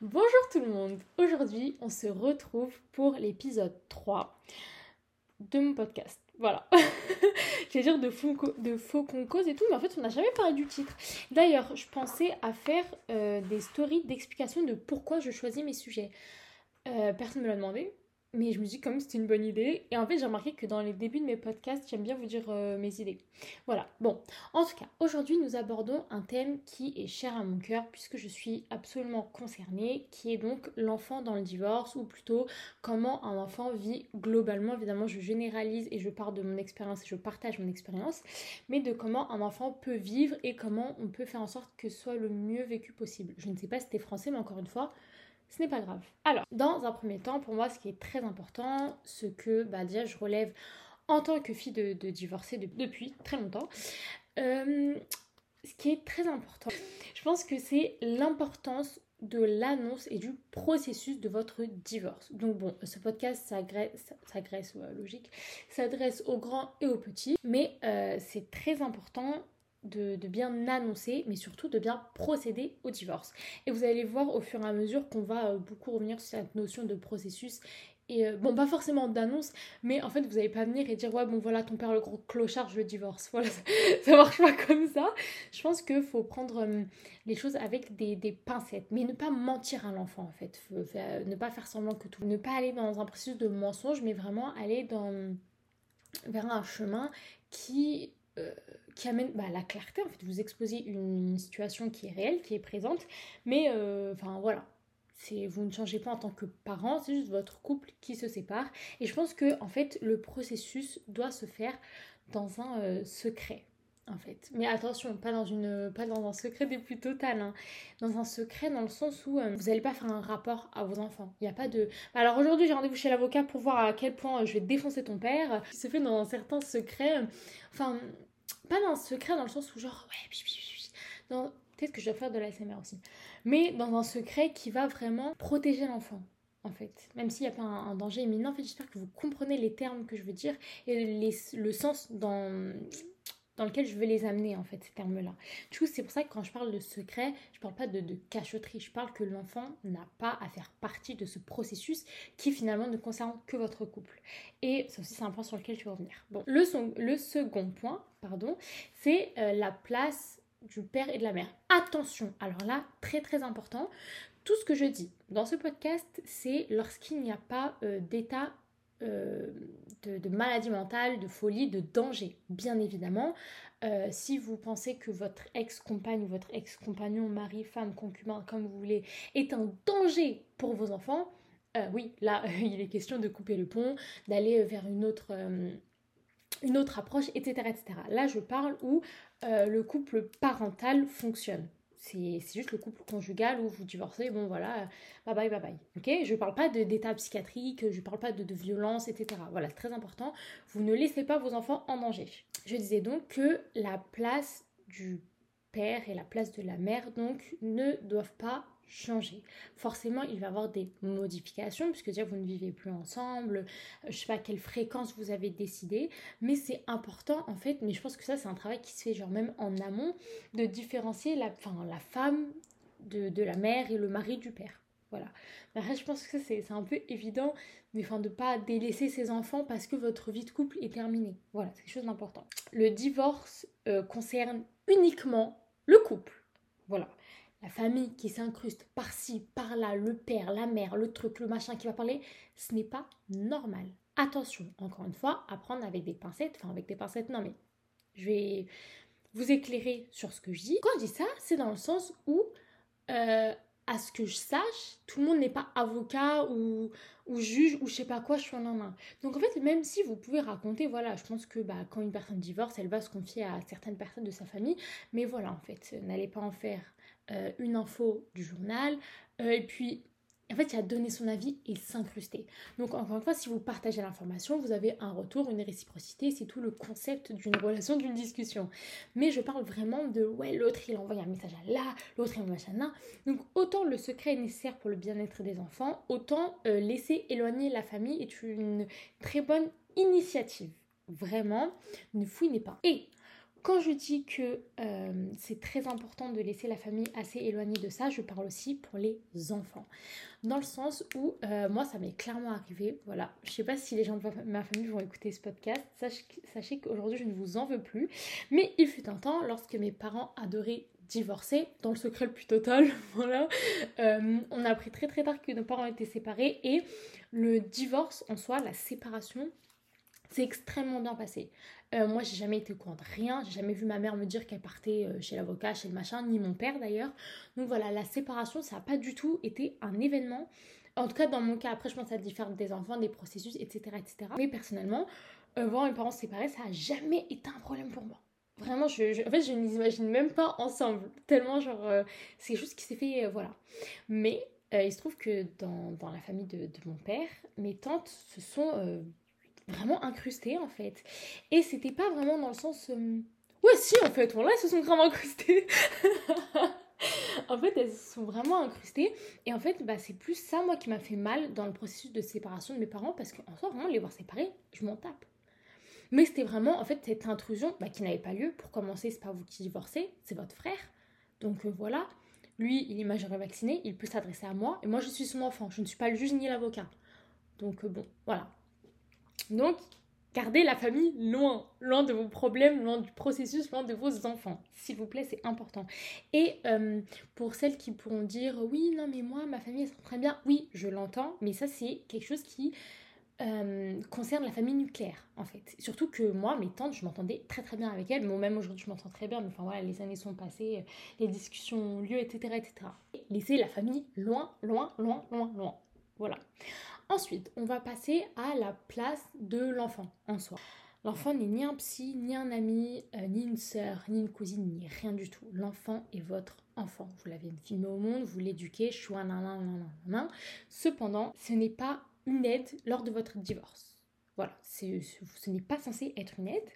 Bonjour tout le monde. Aujourd'hui, on se retrouve pour l'épisode 3 de mon podcast. Voilà. J'allais dire de faux, de qu'on cause et tout, mais en fait, on n'a jamais parlé du titre. D'ailleurs, je pensais à faire euh, des stories d'explication de pourquoi je choisis mes sujets. Euh, personne ne me l'a demandé, mais je me dis quand même c'était une bonne idée. Et en fait, j'ai remarqué que dans les débuts de mes podcasts, j'aime bien vous dire euh, mes idées. Voilà. Bon, en tout cas, aujourd'hui, nous abordons un thème qui est cher à mon cœur puisque je suis absolument concernée, qui est donc l'enfant dans le divorce, ou plutôt comment un enfant vit globalement. Évidemment, je généralise et je pars de mon expérience et je partage mon expérience, mais de comment un enfant peut vivre et comment on peut faire en sorte que ce soit le mieux vécu possible. Je ne sais pas si c'était français, mais encore une fois, ce n'est pas grave. Alors, dans un premier temps, pour moi, ce qui est très important, ce que bah, déjà je relève en tant que fille de, de divorcée depuis très longtemps, euh, ce qui est très important, je pense que c'est l'importance de l'annonce et du processus de votre divorce. Donc bon, ce podcast s'agresse, logique, s'adresse aux grands et aux petits, mais euh, c'est très important de, bien annoncer, mais surtout de bien procéder au divorce. Et vous allez voir au fur et à mesure qu'on va euh, beaucoup revenir sur cette notion de processus. Et euh, bon, pas forcément d'annonce, mais en fait, vous n'allez pas venir et dire Ouais, bon, voilà, ton père, le gros clochard, je le divorce. Voilà, ça, marche pas comme ça. Je pense qu'il faut prendre euh, les choses avec des, pincettes, mais ne pas mentir à l'enfant, en fait. ne pas faire semblant que tout. Ne pas aller dans un processus de mensonge, mais vraiment aller dans vers un chemin qui euh, qui amène bah, la clarté. En fait, vous exposez une situation qui est réelle, qui est présente, mais euh, enfin voilà. Vous ne changez pas en tant que parent, c'est juste votre couple qui se sépare. Et je pense que en fait, le processus doit se faire dans un euh, secret en fait. Mais attention, pas dans, une, pas dans un secret des plus total, hein. dans un secret dans le sens où vous n'allez pas faire un rapport à vos enfants. Il n'y a pas de... Alors aujourd'hui j'ai rendez-vous chez l'avocat pour voir à quel point je vais défoncer ton père. Qui se fait dans un certain secret. Enfin, pas dans un secret dans le sens où genre ouais peut-être que je dois faire de la SMR aussi. Mais dans un secret qui va vraiment protéger l'enfant en fait. Même s'il n'y a pas un, danger imminent en fait j'espère que vous comprenez les termes que je veux dire et le sens dans dans lequel je veux les amener en fait ces termes-là. Du coup, c'est pour ça que quand je parle de secret, je parle pas de, de cachotterie, je parle que l'enfant n'a pas à faire partie de ce processus qui finalement ne concerne que votre couple. Et ça aussi c'est un point sur lequel je vais revenir. Bon, le, le second point, pardon, c'est euh, la place du père et de la mère. Attention, alors là, très très important, tout ce que je dis dans ce podcast, c'est lorsqu'il n'y a pas euh, d'état euh, de, maladie mentale, de folie, de danger, bien évidemment. Euh, si vous pensez que votre ex-compagne ou votre ex-compagnon, mari, femme, concubin, comme vous voulez, est un danger pour vos enfants, euh, oui, là, il est question de couper le pont, d'aller vers une autre, une autre approche, etc., etc. Là, je parle où le couple parental fonctionne c'est juste le couple conjugal où vous divorcez, bon voilà, bye bye, bye bye. Ok? Je ne parle pas d'état psychiatrique, je ne parle pas de, de, violence, etc. Voilà, c'est très important. Vous ne laissez pas vos enfants en danger. Je disais donc que la place du père et la place de la mère donc ne doivent pas changer. Forcément, il va y avoir des modifications, puisque déjà vous ne vivez plus ensemble, je sais pas à quelle fréquence vous avez décidé, mais c'est important en fait, mais je pense que ça c'est un travail qui se fait genre même en amont, de différencier la, la femme de, la mère et le mari du père. Voilà. Après, je pense que c'est un peu évident, mais enfin, de ne pas délaisser ses enfants parce que votre vie de couple est terminée. Voilà, c'est quelque chose d'important. Le divorce euh, concerne uniquement le couple. Voilà la famille qui s'incruste par-ci, par-là, le père, la mère, le truc, le machin qui va parler, ce n'est pas normal. Attention, encore une fois, à prendre avec des pincettes, enfin avec des pincettes, non mais je vais vous éclairer sur ce que je dis. Quand je dis ça, c'est dans le sens où, euh, à ce que je sache, tout le monde n'est pas avocat ou, ou juge ou je sais pas quoi, je suis en main. Donc en fait, même si vous pouvez raconter, voilà, je pense que bah, quand une personne divorce, elle va se confier à certaines personnes de sa famille, mais voilà, en fait, n'allez pas en faire euh, une info du journal, euh, et puis en fait, il a donné son avis et s'incruster. Donc, encore une fois, si vous partagez l'information, vous avez un retour, une réciprocité. C'est tout le concept d'une relation, d'une discussion. Mais je parle vraiment de ouais, l'autre il envoie un message à là, l'autre il envoie un là. Donc, autant le secret est nécessaire pour le bien-être des enfants, autant euh, laisser éloigner la famille est une très bonne initiative. Vraiment, ne fouinez pas. Et Quand je dis que euh, c'est très important de laisser la famille assez éloignée de ça, je parle aussi pour les enfants. Dans le sens où, euh, moi, ça m'est clairement arrivé. Voilà, je sais pas si les gens de ma famille vont écouter ce podcast. Sachez, qu'aujourd'hui, je ne vous en veux plus. Mais il fut un temps, lorsque mes parents adoraient divorcer, dans le secret le plus total, voilà, euh, on a appris très très tard que nos parents étaient séparés et le divorce en soi, la séparation, c'est extrêmement bien passé. Euh, moi, j'ai jamais été au courant de rien. J'ai jamais vu ma mère me dire qu'elle partait euh, chez l'avocat, chez le machin, ni mon père d'ailleurs. Donc voilà, la séparation, ça n'a pas du tout été un événement. En tout cas, dans mon cas, après, je pense que ça des enfants, des processus, etc. etc. Mais personnellement, euh, voir mes parents séparés, ça n'a jamais été un problème pour moi. Vraiment, je, en fait, je ne les imagine même pas ensemble. Tellement, genre, c'est juste qui s'est fait, voilà. Mais il se trouve que dans, dans la famille de, de, mon père, mes tantes se sont vraiment incrustées en fait. Et c'était pas vraiment dans le sens. Euh, ouais, si en fait, voilà, elles se sont vraiment incrustées. en fait, elles se sont vraiment incrustées. Et en fait, bah, c'est plus ça, moi, qui m'a fait mal dans le processus de séparation de mes parents. Parce qu'en soi, vraiment, les voir séparés, je m'en tape. Mais c'était vraiment, en fait, cette intrusion bah, qui n'avait pas lieu. Pour commencer, c'est pas vous qui divorcez, c'est votre frère. Donc euh, voilà. Lui, il est majeur vacciné, il peut s'adresser à moi. Et moi, je suis son enfant. Je ne suis pas le juge ni l'avocat. Donc euh, bon, voilà. Donc, gardez la famille loin, loin de vos problèmes, loin du processus, loin de vos enfants. S'il vous plaît, c'est important. Et euh, pour celles qui pourront dire oui, non, mais moi, ma famille, elle se très bien. Oui, je l'entends, mais ça, c'est quelque chose qui euh, concerne la famille nucléaire, en fait. Surtout que moi, mes tantes, je m'entendais très très bien avec elles. Moi, même aujourd'hui, je m'entends très bien. Mais enfin, voilà, les années sont passées, les discussions ont lieu, etc., etc. Laissez la famille loin, loin, loin, loin, loin. Voilà. Ensuite, on va passer à la place de l'enfant en soi. L'enfant n'est ni un psy, ni un ami, euh, ni une sœur, ni une cousine, ni rien du tout. L'enfant est votre enfant. Vous l'avez filmé au monde, vous l'éduquez, choua, nan, Cependant, ce n'est pas une aide lors de votre divorce. Voilà, ce n'est pas censé être une aide.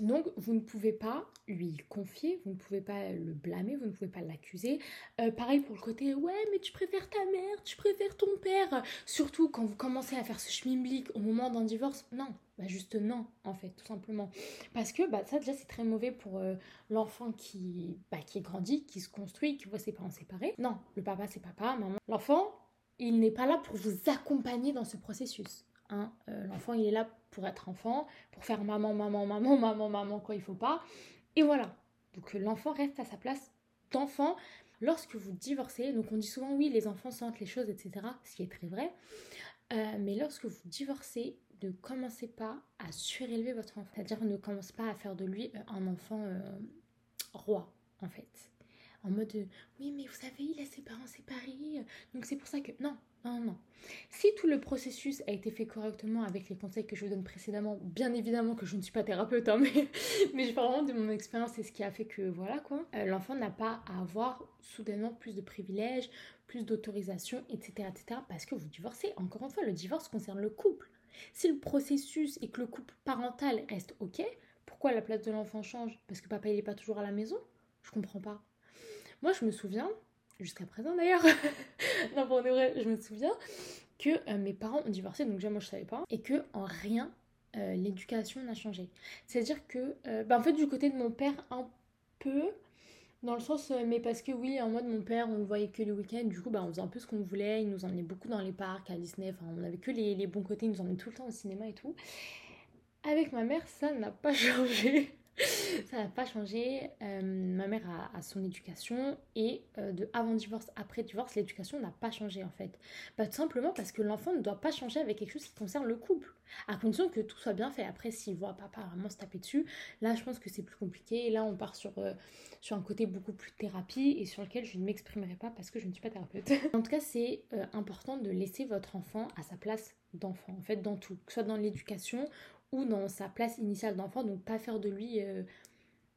Donc, vous ne pouvez pas lui confier, vous ne pouvez pas le blâmer, vous ne pouvez pas l'accuser. Euh, pareil pour le côté, ouais, mais tu préfères ta mère, tu préfères ton père. Surtout quand vous commencez à faire ce schmimblick au moment d'un divorce. Non, bah juste non, en fait, tout simplement. Parce que bah, ça, déjà, c'est très mauvais pour euh, l'enfant qui, bah, qui grandit, qui se construit, qui voit ses parents séparés. Non, le papa, c'est papa, maman. L'enfant, il n'est pas là pour vous accompagner dans ce processus. Hein. Euh, l'enfant, il est là pour être enfant, pour faire maman, maman, maman, maman, maman, quoi, il faut pas. Et voilà. Donc euh, l'enfant reste à sa place d'enfant. Lorsque vous divorcez, donc on dit souvent oui, les enfants sentent les choses, etc., ce qui est très vrai. Euh, mais lorsque vous divorcez, ne commencez pas à surélever votre enfant. C'est-à-dire ne commencez pas à faire de lui un enfant roi, en fait. En mode oui, mais vous savez, il a ses parents séparés, donc c'est pour ça que. Non, non, non. Si tout le processus a été fait correctement avec les conseils que je vous donne précédemment, bien évidemment que je ne suis pas thérapeute, hein, mais, mais je parle vraiment de mon expérience et ce qui a fait que voilà quoi, euh, l'enfant n'a pas à avoir soudainement plus de privilèges, plus d'autorisation, etc., etc. Parce que vous divorcez. Encore une fois, le divorce concerne le couple. Si le processus et que le couple parental reste ok, pourquoi la place de l'enfant change? Parce que papa il n'est pas toujours à la maison? Je comprends pas. Moi je me souviens, jusqu'à présent d'ailleurs. non, pour de vrai, je me souviens que euh, mes parents ont divorcé, donc déjà moi je savais pas, et que en rien euh, l'éducation n'a changé. C'est-à-dire que, euh, bah, en fait, du côté de mon père, un peu, dans le sens, mais parce que oui, en mode mon père, on le voyait que le week-end, du coup, bah, on faisait un peu ce qu'on voulait, il nous emmenait beaucoup dans les parcs, à Disney, enfin, on avait que les, les bons côtés, il nous emmenait tout le temps au cinéma et tout. Avec ma mère, ça n'a pas changé ça n'a pas changé. Euh, ma mère a, son éducation et euh, de avant divorce, après divorce, l'éducation n'a pas changé en fait. Bah, tout simplement parce que l'enfant ne doit pas changer avec quelque chose qui concerne le couple, à condition que tout soit bien fait. Après, s'il voit papa vraiment se taper dessus, là je pense que c'est plus compliqué. Là, on part sur, euh, sur un côté beaucoup plus thérapie et sur lequel je ne m'exprimerai pas parce que je ne suis pas thérapeute. en tout cas, c'est important de laisser votre enfant à sa place d'enfant, en fait, dans tout, que ce soit dans l'éducation ou dans sa place initiale d'enfant, donc pas faire de lui euh,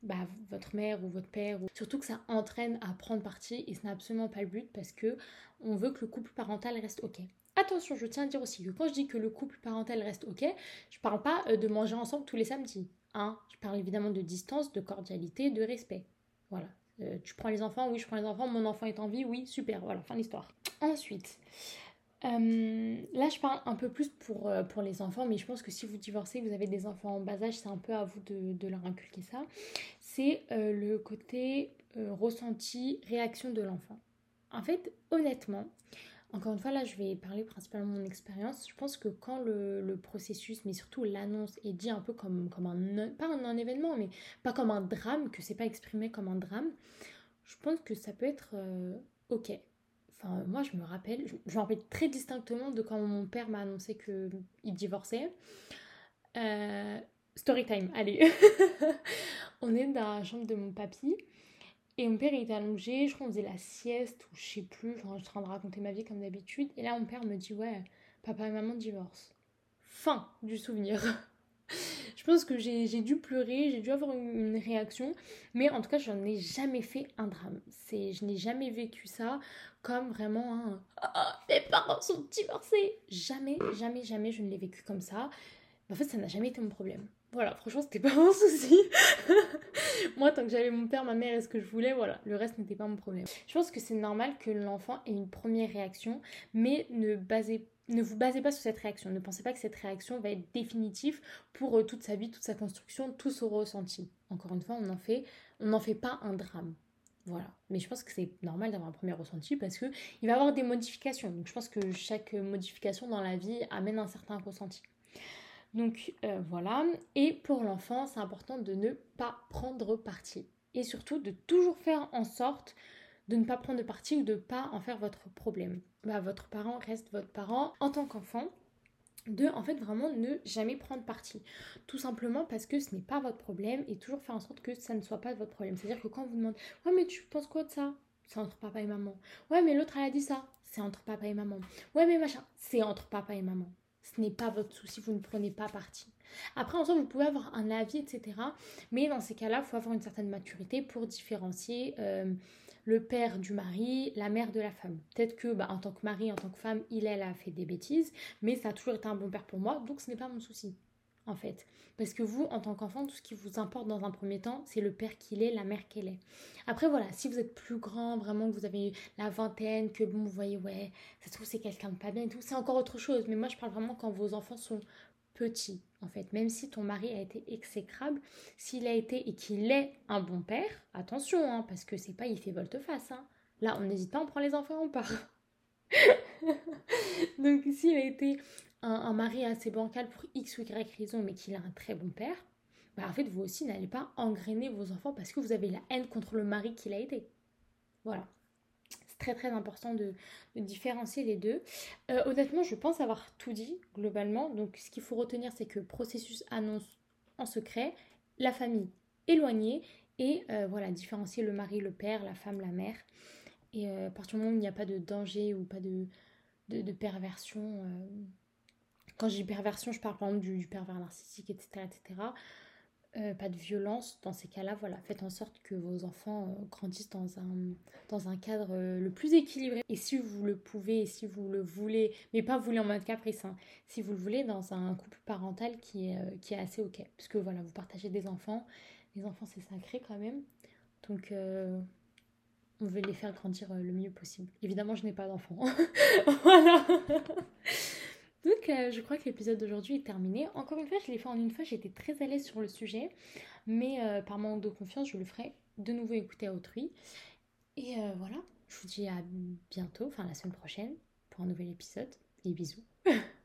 bah, votre mère ou votre père. Ou... Surtout que ça entraîne à prendre parti et ce n'est absolument pas le but parce que on veut que le couple parental reste ok. Attention, je tiens à dire aussi que quand je dis que le couple parental reste ok, je parle pas euh, de manger ensemble tous les samedis. Hein je parle évidemment de distance, de cordialité, de respect. Voilà. Euh, tu prends les enfants, oui, je prends les enfants, mon enfant est en vie, oui, super, voilà, fin de l'histoire. Ensuite, là, je parle un peu plus pour, pour les enfants, mais je pense que si vous divorcez, vous avez des enfants en bas âge, c'est un peu à vous de, de leur inculquer ça. C'est le côté ressenti, réaction de l'enfant. En fait, honnêtement, encore une fois, là, je vais parler principalement de mon expérience. Je pense que quand le, processus, mais surtout l'annonce, est dit un peu comme, comme un, pas un, événement, mais pas comme un drame, que c'est pas exprimé comme un drame, je pense que ça peut être euh, ok. Enfin, moi, je me rappelle, je, me rappelle très distinctement de quand mon père m'a annoncé qu'il divorçait. Euh, story time, allez. On est dans la chambre de mon papy. Et mon père était allongé, je crois qu'on faisait la sieste ou je sais plus, je suis en train de raconter ma vie comme d'habitude. Et là mon père me dit ouais, papa et maman divorcent. Fin du souvenir. Je pense que j'ai dû pleurer, j'ai dû avoir une, réaction, mais en tout cas j'en ai jamais fait un drame. Je n'ai jamais vécu ça comme vraiment un oh, mes parents sont divorcés. Jamais, jamais, jamais je ne l'ai vécu comme ça. En fait ça n'a jamais été mon problème. Voilà, franchement, c'était pas mon souci. Moi, tant que j'avais mon père, ma mère et ce que je voulais, voilà, le reste n'était pas mon problème. Je pense que c'est normal que l'enfant ait une première réaction, mais ne, basez, ne vous basez pas sur cette réaction. Ne pensez pas que cette réaction va être définitive pour euh, toute sa vie, toute sa construction, tout son ressenti. Encore une fois, on n'en fait, pas un drame. Voilà. Mais je pense que c'est normal d'avoir un premier ressenti parce qu'il va y avoir des modifications. Je pense que chaque modification dans la vie amène un certain ressenti. Donc euh, voilà. Et pour l'enfant, c'est important de ne pas prendre parti. Et surtout de toujours faire en sorte de ne pas prendre parti ou de ne pas en faire votre problème. Bah, votre parent reste votre parent en tant qu'enfant. De en fait vraiment ne jamais prendre parti. Tout simplement parce que ce n'est pas votre problème et toujours faire en sorte que ça ne soit pas votre problème. C'est-à-dire que quand on vous demande Ouais mais tu penses quoi de ça? C'est entre papa et maman. Ouais mais l'autre elle a dit ça. C'est entre papa et maman. Ouais mais machin. C'est entre papa et maman. Ce n'est pas votre souci, vous ne prenez pas parti. Après, en soi, vous pouvez avoir un avis, etc. Mais dans ces cas-là, il faut avoir une certaine maturité pour différencier euh, le père du mari, la mère de la femme. Peut-être que, bah, en tant que mari, en tant que femme, il, elle a fait des bêtises, mais ça a toujours été un bon père pour moi, donc ce n'est pas mon souci en fait. Parce que vous, en tant qu'enfant, tout ce qui vous importe dans un premier temps, c'est le père qu'il est, la mère qu'elle est. Après, voilà, si vous êtes plus grand, vraiment, que vous avez la vingtaine, que vous voyez, ouais, ça se trouve, c'est quelqu'un de pas bien et tout, c'est encore autre chose. Mais moi, je parle vraiment quand vos enfants sont en fait. Même si ton mari a été exécrable, s'il a été et qu'il est un bon père, attention, hein, parce que c'est pas il fait volte-face. Hein. Là, on n'hésite pas, on prend les enfants, on part. Donc, s'il a été un, mari assez bancal pour X ou Y raison, mais qu'il a un très bon père, bah en fait, vous aussi n'allez pas engrainer vos enfants parce que vous avez la haine contre le mari qu'il a été. Voilà. Très très important de, différencier les deux. Euh, honnêtement, je pense avoir tout dit globalement. Donc, ce qu'il faut retenir, c'est que processus annonce en secret, la famille éloignée et euh, voilà, différencier le mari, le père, la femme, la mère. Et euh, à partir du moment où il n'y a pas de danger ou pas de, de, perversion, quand j'ai perversion, je parle par exemple du, pervers narcissique, etc. etc. Euh, pas de violence, dans ces cas-là, voilà, faites en sorte que vos enfants euh, grandissent dans un, dans un cadre euh, le plus équilibré. Et si vous le pouvez, et si vous le voulez, mais pas voulez en mode caprice, hein, si vous le voulez dans un couple parental qui est, qui est assez ok. Puisque voilà, vous partagez des enfants, les enfants c'est sacré quand même. Donc on veut les faire grandir le mieux possible. Évidemment, je n'ai pas d'enfants. voilà. Donc euh, je crois que l'épisode d'aujourd'hui est terminé. Encore une fois, je l'ai fait en une fois, j'étais très à l'aise sur le sujet, mais euh, par manque de confiance, je le ferai de nouveau écouter à autrui. Et euh, voilà, je vous dis à bientôt, enfin la semaine prochaine, pour un nouvel épisode. Et bisous.